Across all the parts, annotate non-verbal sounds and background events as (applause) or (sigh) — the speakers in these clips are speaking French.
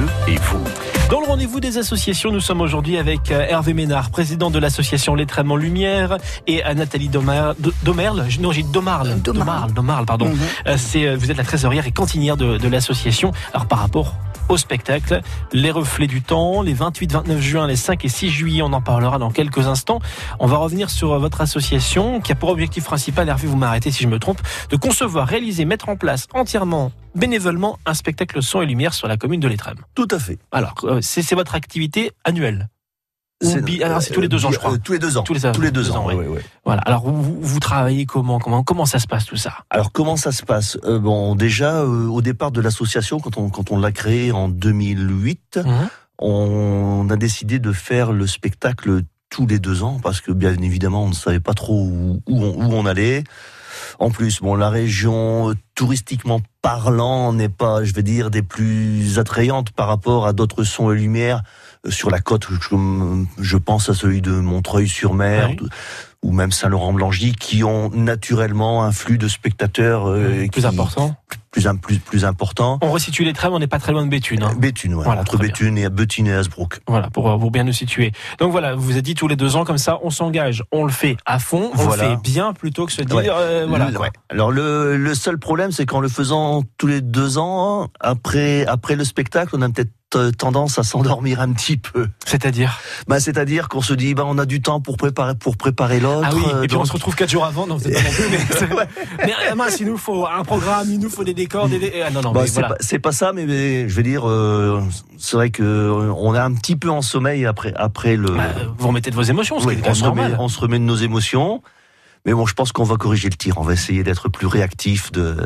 Bleu et vous. Dans le rendez-vous des associations, nous sommes aujourd'hui avec euh, Hervé Ménard, président de l'association Lettrement Lumière, et à Nathalie Domerle. Domerle, non, j'ai Domarle. Domarle. Domarle, pardon. Mhm. Euh, C'est, euh, vous êtes la trésorière et cantinière de, de l'association. Alors, par rapport au spectacle, les reflets du temps, les 28, 29 juin, les 5 et 6 juillet, on en parlera dans quelques instants. On va revenir sur euh, votre association qui a pour objectif principal, Hervé, vous m'arrêtez si je me trompe, de concevoir, réaliser, mettre en place entièrement, bénévolement, un spectacle son et lumière sur la commune de Lettrem. Tout à fait. Alors, euh, c'est votre activité annuelle? C'est- alors, c'est tous les deux ans, je crois. euh, tous les deux ans. Tous les- tous les deux, deux ans. ouais, ouais. Voilà. Alors, vous, vous travaillez comment, comment Comment ça se passe tout ça? Alors comment ça se passe? Euh, Bon, déjà euh, au départ de l'association, quand on quand on l'a créée en 2008, Mhm. on a décidé de faire le spectacle tous les deux ans parce que bien évidemment on ne savait pas trop où, où on, où on allait. En plus, bon, la région euh, touristiquement parlant n'est pas, je vais dire, des plus attrayantes par rapport à d'autres sons et lumières euh, sur la côte. Je, je pense à celui de Montreuil-sur-Mer. Oui. ou même Saint-Laurent-Blangy, qui ont naturellement un flux de spectateurs euh, Plus qui- important. plus, im- plus, plus important. On resitue les trams, on n'est pas très loin de Béthune. hein. Béthune, ouais, Voilà, entre très bien. Béthune et Béthune et Hasbrook. Voilà, pour, euh, pour bien nous situer. Donc voilà, vous vous êtes dit tous les deux ans comme ça, on s'engage, on le fait à fond, on Voilà. le fait bien plutôt que se dire, Ouais. euh, voilà. Le- quoi. ouais. Alors le, le seul problème, c'est qu'en le faisant tous les deux ans, après, après le spectacle, on a peut-être euh, tendance à s'endormir un petit peu. C'est-à-dire Bah, c'est-à-dire qu'on se dit, bah, on a du temps pour préparer, pour préparer l'autre. Ah oui, euh, et puis on se retrouve quatre jours avant, non, pas non plus, mais, (laughs) mais ah, mince, il nous faut un programme, il nous faut des décors, des, ah, non, non, Bah, mais c'est voilà. pas, ça, mais, mais je vais dire, euh, c'est vrai que euh, on est un petit peu en sommeil après après le. Bah, vous remettez de vos émotions, Oui, on, se remet, on se remet de nos émotions, mais bon, je pense qu'on va corriger le tir. On va essayer d'être plus réactif de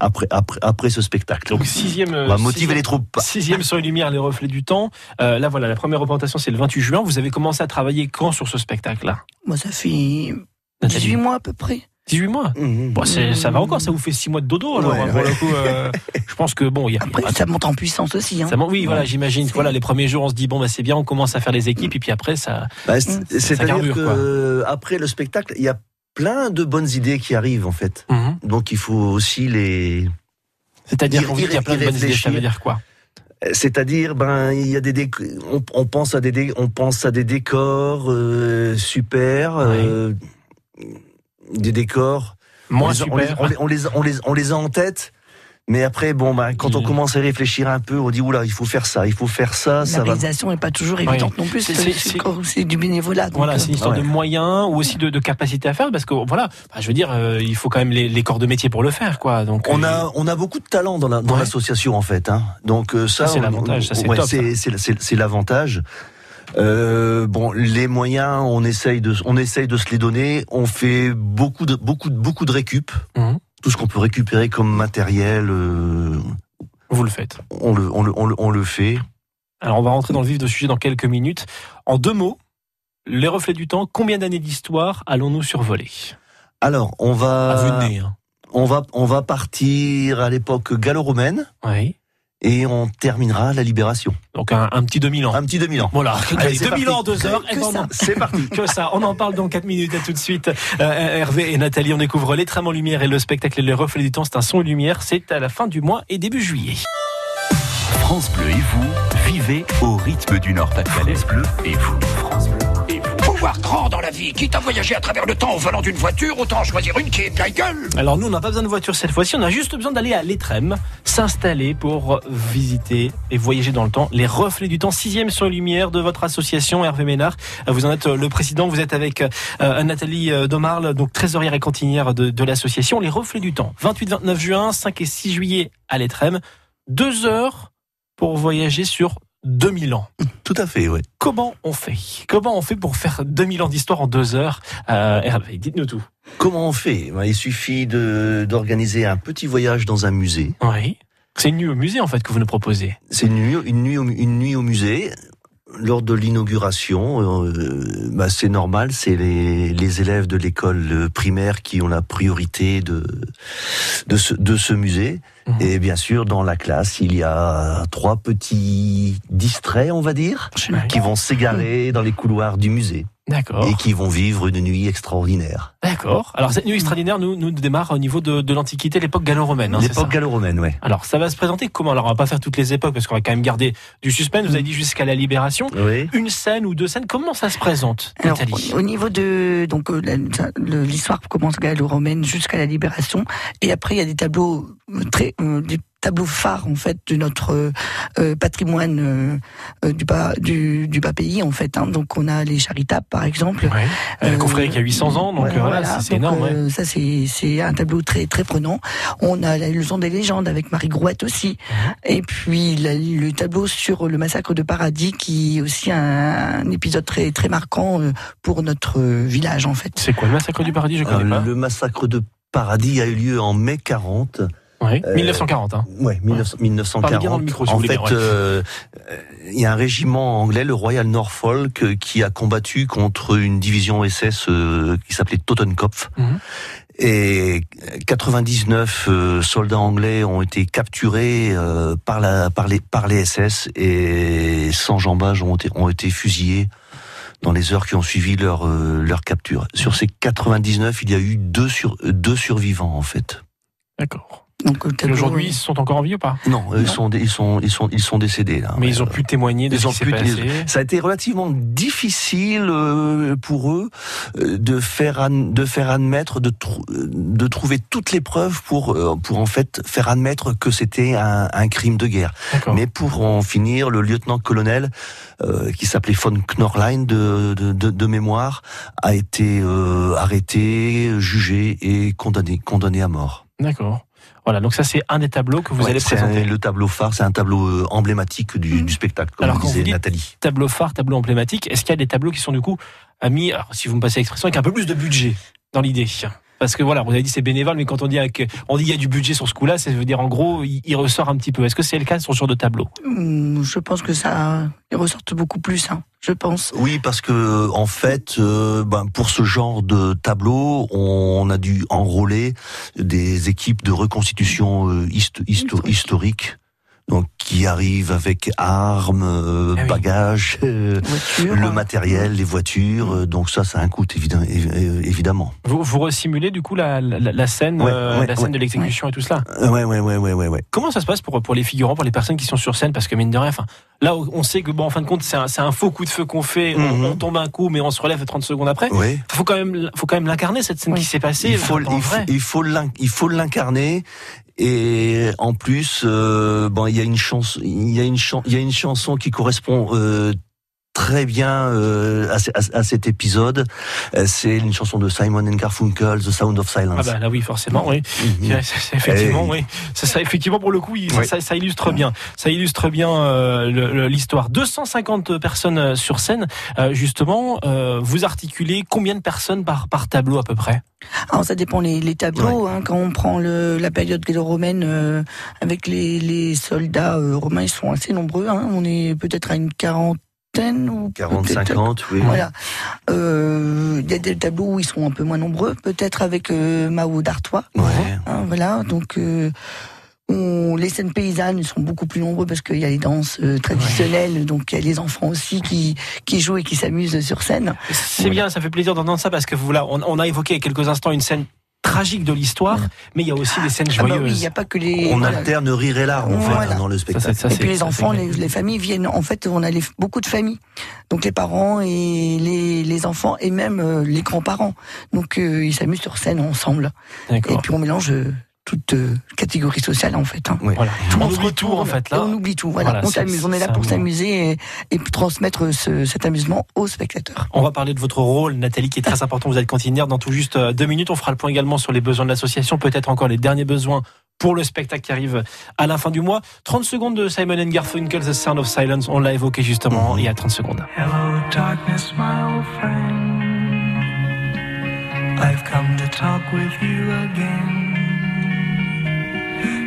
après après après ce spectacle. Donc sixième, on va motiver sixième- les troupes. Sixième sur les lumières, les reflets du temps. Euh, là, voilà, la première représentation, c'est le 28 juin. Vous avez commencé à travailler quand sur ce spectacle-là? Moi, ça fait Nathalie 18 mois à peu près. 18 mois? Mhm. Bon, c'est- ça va encore, ça vous fait 6 mois de dodo. Alors, Ouais, hein, pour le coup, euh, (laughs) je pense que bon, y a, Après, ça monte en puissance aussi. Hein. ça man- oui, voilà, j'imagine. Voilà, les premiers jours, on se dit bon, bah c'est bien, on commence à faire les équipes, et puis après, ça. Bah, c'est- Ça C'est-à-dire carbure, que quoi. euh, après le spectacle, il y a plein de bonnes idées qui arrivent en fait. Mhm. Donc il faut aussi les. C'est-à dire Y- qu'on dit qu'il y a plein de bonnes idées. Ça veut dire quoi? C'est-à-dire, ben, il y a des on, on pense à des, on pense à des décors euh, super, euh, des décors. Moins on, super. les- on les- on les- on les a en tête, mais après, bon, ben, quand on commence à réfléchir un peu, on dit oula, il faut faire ça, il faut faire ça, La ça va. réalisation n'est pas toujours évidente non plus. C'est- du bénévolat. donc, Voilà, c'est une histoire ouais. de moyens ou aussi de, de capacité à faire, parce que voilà, bah, je veux dire, euh, il faut quand même les, les corps de métier pour le faire, quoi. Donc On euh, a, on a beaucoup de talent dans la- dans Ouais. l'association en fait. Hein. Donc euh, ça, Ça, c'est l'avantage, ça, c'est l'avantage. Euh, bon, les moyens, on essaye de, on essaye de se les donner. On fait beaucoup de, beaucoup de, beaucoup de récup. Mhm. Tout ce qu'on peut récupérer comme matériel, euh, vous le faites. on le, on le, on le, on le fait. Alors on va rentrer dans le vif du sujet dans quelques minutes. En deux mots, les reflets du temps, combien d'années d'histoire allons-nous survoler? Alors, on va, nez. Hein. on va, on va partir à l'époque gallo-romaine Oui. Et on terminera la libération. Donc un, un petit 2000 ans. Un petit 2000 ans. Voilà, Allez, c'est 2000 parti. ans, deux heures, Que- et que ça. non. C'est parti. (laughs) que ça. On en parle dans 4 minutes. À tout de suite. Euh, Hervé et Nathalie, on découvre les trames en lumière et le spectacle et les reflets du temps. C'est un son et lumière. C'est à la fin du mois et début juillet. France Bleu et vous, vivez au rythme du Nord-Pas-de-Calais. France Bleu et vous. France Bleu voir grand dans la vie. Quitte à voyager à travers le temps au volant d'une voiture, autant choisir une qui est de la gueule. Alors nous, on n'a pas besoin de voiture cette fois-ci. On a juste besoin d'aller à l'Étrem, s'installer pour visiter et voyager dans le temps. Les reflets du temps, sixième sur lumière de votre association, Hervé Ménard. Vous en êtes le président. Vous êtes avec euh, Nathalie euh, Domarle, donc trésorière et cantinière de, l'association. Les reflets du temps, 28-29 juin, 5 et 6 juillet à l'Étrem. Deux heures pour voyager sur 2000 ans. Tout à fait, ouais. Comment on fait? Comment on fait pour faire 2000 ans d'histoire en deux heures? Euh, Hervé, dites-nous tout. Comment on fait? Ben, Il suffit de- d'organiser un petit voyage dans un musée. Oui. C'est une nuit au musée en fait que vous nous proposez. C'est une nuit, une, nuit au, une nuit au musée. Lors de l'inauguration, euh, bah, c'est normal, c'est les, les élèves de l'école primaire qui ont la priorité de, de, ce, de ce musée. Mhm. Et bien sûr, dans la classe, il y a trois petits distraits, on va dire, qui vont s'égarer dans les couloirs du musée. D'accord. et qui vont vivre une nuit extraordinaire. D'accord. Alors cette nuit extraordinaire nous, nous démarre au niveau de, de l'Antiquité, l'époque gallo-romaine. hein, c'est L'époque gallo-romaine, ouais. Alors ça va se présenter comment? Alors on va pas faire toutes les époques parce qu'on va quand même garder du suspense. Vous avez dit jusqu'à la libération. Oui. Une scène ou deux scènes, comment ça se présente, Alors, Nathalie? au niveau de donc euh, l'histoire commence gallo-romaine jusqu'à la libération et après il y a des tableaux euh, très euh, des tableaux phares en fait de notre euh, patrimoine euh, du bas du, du bas pays en fait hein. donc on a les charitables par exemple Ouais. Euh, Euh, Confrérie qui a 800 ans, donc Ouais, voilà, voilà. c'est- énorme. ouais. Ça, c'est c'est un tableau très très prenant. On a la leçon des légendes avec Marie Grouette aussi. Mhm. Et puis la- le tableau sur le massacre de Paradis, qui est aussi un, un épisode très très marquant pour notre village en fait. C'est quoi le massacre du paradis? Je Euh, connais pas. le massacre de Paradis a eu lieu en mai 40. Ouais. euh, 1940. Hein. Ouais, 1900 Parlez bien dans le 1940. micro, si vous en fait, euh, il y a un régiment anglais, le Royal Norfolk, euh, qui a combattu contre une division SS euh, qui s'appelait Totenkopf. Mhm. Et 99 euh, soldats anglais ont été capturés par, la, par, les, par les SS et 100 jambages ont été, ont été fusillés dans les heures qui ont suivi leur, leur capture. Sur ces 99, il y a eu deux, sur, deux survivants en fait. D'accord. Donc le Et tableau, Aujourd'hui, euh, ils sont encore en vie ou pas? Non, ils Non. sont, ils sont, ils sont, ils sont décédés là. Mais ils ont pu témoigner de Ils ce ont qui s'est pu- passé. Ça a été relativement difficile euh, pour eux euh, de faire de faire admettre de euh, de trouver toutes les preuves pour euh, pour en fait faire admettre que c'était un, un crime de guerre. D'accord. Mais pour en finir, le lieutenant-colonel euh, qui s'appelait von Knorlein de, de, de, de mémoire a été euh, arrêté, jugé et condamné condamné à mort. D'accord. Voilà, donc ça c'est un des tableaux que vous Ouais, allez présenter. un- le tableau phare, c'est un tableau euh, emblématique du, du spectacle, comme Alors, disait vous Nathalie. Tableau phare, tableau emblématique. Est-ce qu'il y a des tableaux qui sont du coup mis, alors, si vous me passez l'expression, avec un peu plus de budget dans l'idée? Parce que voilà, vous avez dit c'est bénévole, mais quand on dit avec, on dit il y a du budget sur ce coup-là, ça veut dire en gros, il, il ressort un petit peu. Est-ce que c'est le cas sur ce genre de tableau hum, je pense que ça ils ressortent beaucoup plus. Hein, je pense. Oui, parce que en fait, euh, ben, pour ce genre de tableau, on a dû enrôler des équipes de reconstitution euh, histo- histo- Historique. historique, donc qui arrivent avec armes, euh, Ah oui. bagages, euh, le euh, matériel, les voitures. euh, donc ça, ça a un coût évi- évidemment. vous, vous resimulez du coup la, la, la scène, Ouais, euh, ouais, la scène ouais. de l'exécution et tout cela. Euh, Ouais, ouais, ouais, ouais, ouais, ouais. Comment ça se passe pour, pour les figurants, pour les personnes qui sont sur scène? Parce que mine de rien, enfin, là, on sait que bon, en fin de compte, c'est un, c'est un faux coup de feu qu'on fait. on- Mhm. On, tombe un coup, mais on se relève 30 secondes après. Ouais. Faut quand même, faut quand même l'incarner cette scène Oui. qui s'est passée. il faut, il vrai. il il faut l'incarner. Et en plus, euh, bon, il y a une chanson, il y a une il y a une chanson qui correspond euh, très bien euh, à, ce- à- à cet épisode. Euh, C'est une chanson de Simon and Garfunkel, The Sound of Ah Silence. bah là oui, forcément, oui. Mhm. Effectivement, Eh. oui. Ça, ça, effectivement, pour le coup, ça, Oui. ça- ça illustre bien. Ça illustre bien euh, l'histoire. 250 personnes sur scène. Euh, justement, euh, vous articulez combien de personnes par, par tableau à peu près? Alors ça dépend les, les tableaux. Hein, quand on prend le, la période gallo-romaine euh, avec les, les soldats euh, romains, ils sont assez nombreux. Hein, on est peut-être à une quarantaine ou 40, peut-être- 50, oui. Voilà. Euh, Il y a des tableaux où ils sont un peu moins nombreux, peut-être avec euh, Mao d'Artois. Ouais. Hein, voilà. Donc euh, on, les scènes paysannes sont beaucoup plus nombreux parce qu'il y a les danses euh, traditionnelles, donc il y a les enfants aussi qui qui jouent et qui s'amusent sur scène. C'est Voilà. bien, ça fait plaisir d'entendre ça parce que voilà, on, on a évoqué il y a quelques instants une scène tragique de l'histoire, mais il y a aussi des scènes Ah bah joyeuses. oui, il n'y a pas que les. On voilà. alterne rire et larmes en fait Voilà. dans le Ça, spectacle. ça, Et puis les enfants, les, familles viennent. En fait, on a les- beaucoup de familles. Donc les parents et les, les enfants et même euh, les grands-parents. Donc euh, ils s'amusent sur scène ensemble. Et puis on mélange euh, toute euh, catégorie sociale en fait. hein. Voilà. Tout le On oublie tout retourne en fait là. on oublie tout. Voilà, Voilà, on s'amuse. On est là pour s'amuser et, et transmettre ce- cet amusement aux spectateurs. On va parler de votre rôle, Nathalie, qui est très (laughs) important. Vous êtes cantinière dans tout juste euh, deux minutes. On fera le point également sur les besoins de l'association, peut-être encore les derniers besoins pour le spectacle qui arrive à la fin du mois. 30 secondes de Simon and Garfunkel, The Sound of Silence. On l'a évoqué justement il y a 30 secondes. Hello, darkness, my old friend. I've come to talk with you again.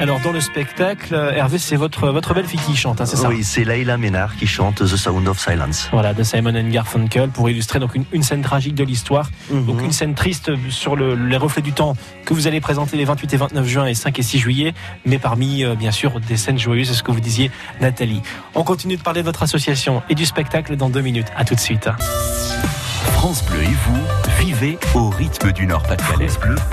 Alors dans le spectacle, euh, Hervé, c'est votre votre belle fille qui chante, hein, c'est ça Oui, c'est Laila Ménard qui chante The Sound of Silence. Voilà, de Simon and Garfunkel pour illustrer donc une, une scène tragique de l'histoire. Donc Mhm. une scène triste sur le, les reflets du temps que vous allez présenter les 28 et 29 juin et 5 et 6 juillet, mais parmi euh, bien sûr des scènes joyeuses, c'est ce que vous disiez Nathalie. On continue de parler de votre association et du spectacle dans deux minutes. À tout de suite. France Bleu et vous, vivez au rythme du Nord-Pas-de-Calais.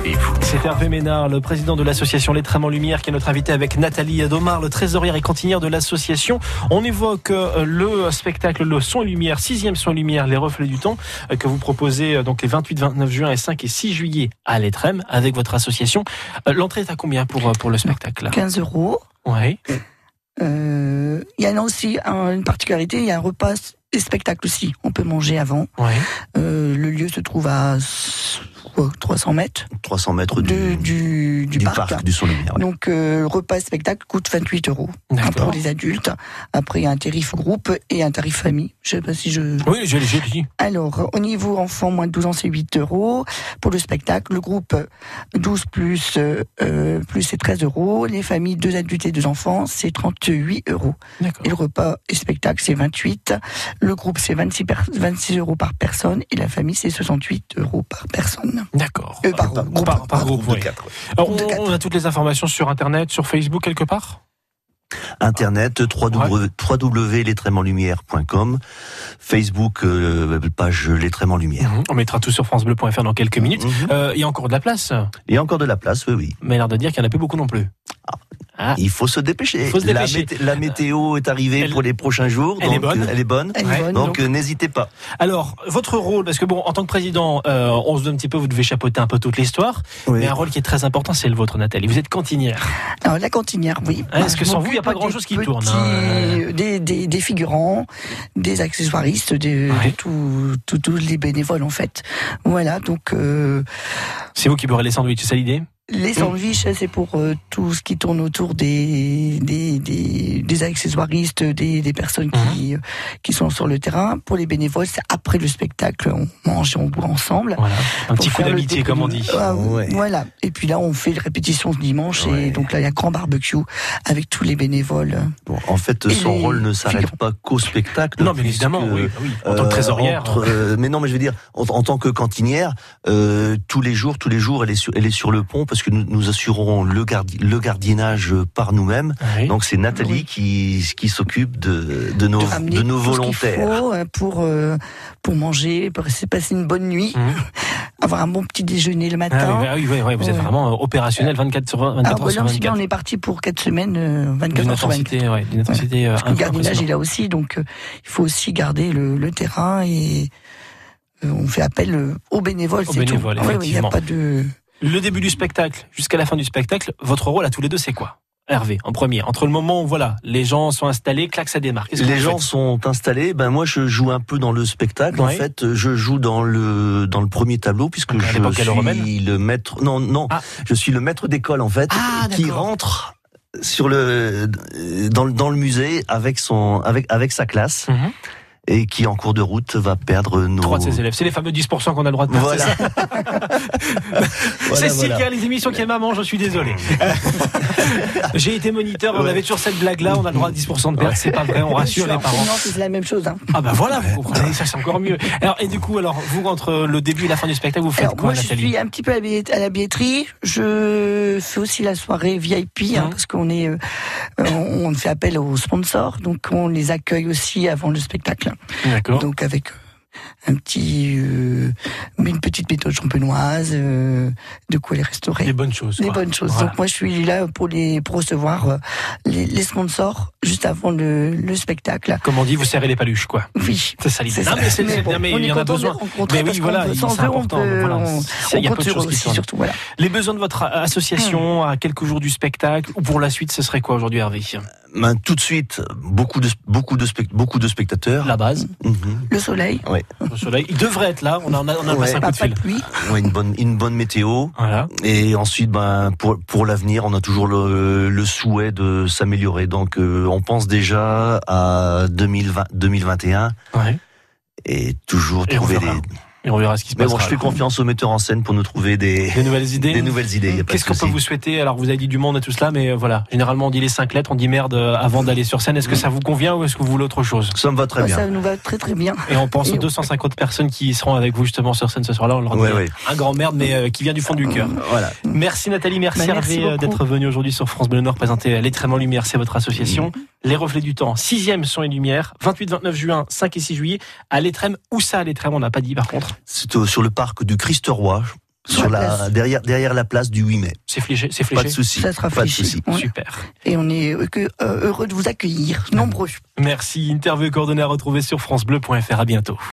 Et vous. C'est Hervé Ménard, le président de l'association Les Trams en Lumière, qui est notre invité avec Nathalie Adomar, le trésorière et cantinière de l'association. On évoque euh, le spectacle Le Son et Lumière, sixième Son et Lumière, Les Reflets du Temps, euh, que vous proposez euh, donc les 28, 29 juin et 5 et 6 juillet à l'Etrem avec votre association. L'entrée est à combien pour, pour le spectacle? 15 euros. Oui. Euh, Il y en a aussi un- une particularité, il y a un repas et spectacle aussi. On peut manger avant. Ouais. Euh, le lieu se trouve à quoi, 300 mètres 300 mètres du, de- du, du, du parc. parc, du Son Lumière. ouais. Donc euh, repas et spectacle coûte 28 euros hein, D'accord. pour les adultes. Après il y a un tarif groupe et un tarif famille. Je sais pas si je. Oui, j'ai dit. Alors au niveau enfant moins de 12 ans c'est 8 euros pour le spectacle. Le groupe 12 plus euh, euh, plus c'est 13 euros. Les familles deux adultes et deux enfants c'est 38 euros. D'accord. Et le repas et spectacle, c'est 28. Le groupe, c'est 26, per- 26 euros par personne. Et la famille, c'est 68 euros par personne. D'accord. Euh, par Par, groupe. par, par groupe, de oui. quatre, ouais. Alors, de on, quatre. on a toutes les informations sur Internet, sur Facebook quelque part? Internet, www.lestraimenlumière.com, Facebook, euh, page Les en Lumière. On mettra tout sur francebleu.fr dans quelques minutes. Mhm. Euh, il y a encore de la place, Il y a encore de la place, oui, oui. mais l'air de dire qu'il n'y en a plus beaucoup non plus. Ah. Il faut se dépêcher. Il faut se La dépêcher. mété- La, météo est arrivée Elle- pour les prochains jours. Elle est bonne. Elle est bonne. Elle Ouais. Donc, donc. euh, n'hésitez pas. Alors, votre rôle, parce que bon, en tant que président, euh, on se donne un petit peu, vous devez chapeauter un peu toute l'histoire, Oui. mais un rôle qui est très important, c'est le vôtre, Nathalie. Vous êtes cantinière. Alors, la cantinière, oui. Ah, est-ce que sans vous, il y a pas grand-chose qui tourne, hein. des, des, des figurants, des accessoiristes, des, Ouais. de tous tout, tous les bénévoles, en fait. Voilà, donc euh, C'est vous qui beurrez les sandwichs, c'est ça l'idée? Les sandwichs, c'est pour euh, tout ce qui tourne autour des, des, des, des accessoiristes, des, des personnes qui, euh, qui sont sur le terrain. Pour les bénévoles, c'est après le spectacle, on mange et on boit ensemble. Voilà. Un petit coup d'amitié, comme on dit. Ah, Ouais. Voilà. Et puis là, on fait les répétitions ce dimanche. Ouais. Et donc là, il y a un grand barbecue avec tous les bénévoles. Bon, en fait, Et son rôle ne s'arrête pas qu'au spectacle. Non, mais évidemment, oui, bah oui. En tant que euh, trésorière. entre, euh, mais non, mais je veux dire, en, en tant que cantinière, euh, tous les jours, tous les jours, elle est sur, elle est sur le pont parce que nous, nous assurons le, gardi, le gardiennage par nous-mêmes. Oui. Donc c'est Nathalie Oui. qui, qui s'occupe de, de nos, de nos tout volontaires. faut euh, pour, euh, pour manger, pour se passer une bonne nuit, Mhm. (laughs) avoir un bon petit déjeuner le Ah matin. oui, bah oui, oui, oui, vous êtes Ouais. vraiment euh, opérationnel 24 sur 20, 24 Ah, heures sur là, aussi bien, 24. on est parti pour 4 semaines, euh, 24 D'une heures sur 24. intensité, ouais, d'une intensité euh, Parce que le gardinage est là aussi, donc euh, il faut aussi garder le, le terrain et euh, on fait appel aux bénévoles. Aux c'est tout. bénévoles, Ouais, ouais, Il n'y a pas de. Le début du spectacle jusqu'à la fin du spectacle, votre rôle à tous les deux, c'est quoi Hervé, en premier? Entre le moment où voilà, les gens sont installés, clac, ça démarre. Les gens sont installés. Ben moi, je joue un peu dans le spectacle. En fait, je joue dans le dans le premier tableau puisque à je suis le maître. Non, non, Ah. je suis le maître d'école en fait, Ah, qui rentre sur le dans le dans le musée avec son avec avec sa classe Mhm. Et qui en cours de route va perdre nos. Trois de ses élèves. C'est les fameux 10% qu'on a le droit de perdre. Voilà. (laughs) Voilà, Cécile, voilà. les émissions qui est maman, je suis désolé. (laughs) J'ai été moniteur, on Ouais. avait toujours cette blague-là, on a le droit à 10% de perte, c'est pas vrai, on rassure les parents. c'est la même chose. Hein. Ah bah voilà, vous comprenez, ça c'est encore mieux. Alors, et du coup, alors, vous, entre le début et la fin du spectacle, vous faites Alors, quoi, moi, je suis un petit peu à la billet- à la billetterie. Je fais aussi la soirée VIP, hein, parce qu'on est, euh, on fait appel aux sponsors, donc on les accueille aussi avant le spectacle. Donc avec euh, un petit, euh, une petite méthode champenoise, euh, de quoi les restaurer. Des bonnes choses. Des quoi. bonnes choses. Voilà. Donc moi je suis là pour les pour recevoir euh, les, les sponsors juste avant le, le spectacle. Comme on dit, vous serrez les paluches, quoi. Oui. C'est ça l'idée. Non, mais, c'est- bon, non, mais on il est y en a besoin. Mais oui, voilà, c'est important. peut- voilà. on- Il y a peu de choses qui surtout. Voilà. Les besoins de votre association Hmm. à quelques jours du spectacle ou pour la suite, ce serait quoi aujourd'hui, Hervé Ben, tout de suite, beaucoup de beaucoup de beaucoup de spectateurs. La base, Mhm. Le soleil, soleil. Il devrait être là. On a, on a, on a Ouais. passé un pas, coup de pas fil. de pluie. Ouais, une bonne une bonne météo. Voilà. Et ensuite, ben pour pour l'avenir, on a toujours le, le souhait de s'améliorer. Donc, euh, on pense déjà à 2020, 2021 Ouais. et toujours Et trouver des Et on verra ce qui se Mais passe. bon, je fais confiance aux metteurs en scène pour nous trouver des, Des nouvelles idées. des nouvelles idées. y a pas Qu'est-ce qu'on peut vous souhaiter Alors, vous avez dit du monde et tout cela, mais euh, voilà. Généralement, on dit les cinq lettres, on dit merde euh, avant d'aller sur scène. Est-ce que ça vous convient ou est-ce que vous voulez autre chose Ça me va très Bah, bien. Ça nous va très très bien. Et on pense aux Et- 250 personnes qui seront avec vous justement sur scène ce soir-là. On leur dit Ouais, ouais. un grand merde, mais euh, qui vient du fond du cœur. Voilà. Merci Nathalie, merci, Bah, merci Hervé beaucoup. d'être venu aujourd'hui sur France Bleu Nord présenter l'étrainement lumière, c'est votre association. Mm. Les reflets du temps, sixième son et lumière, 28-29 juin, 5 et 6 juillet, à l'étrême. Où ça à l'étrême? On n'a pas dit par contre. C'est au- sur le parc du Christ-Roi, sur la la, place. derrière, derrière la place du 8 mai. C'est fléché, c'est Pas fléché. de souci. Ça sera Pas de fléché. Super. Et on est euh, euh, heureux de vous accueillir, nombreux. Merci. Interview et coordonnées à retrouver sur francebleu.fr. À bientôt.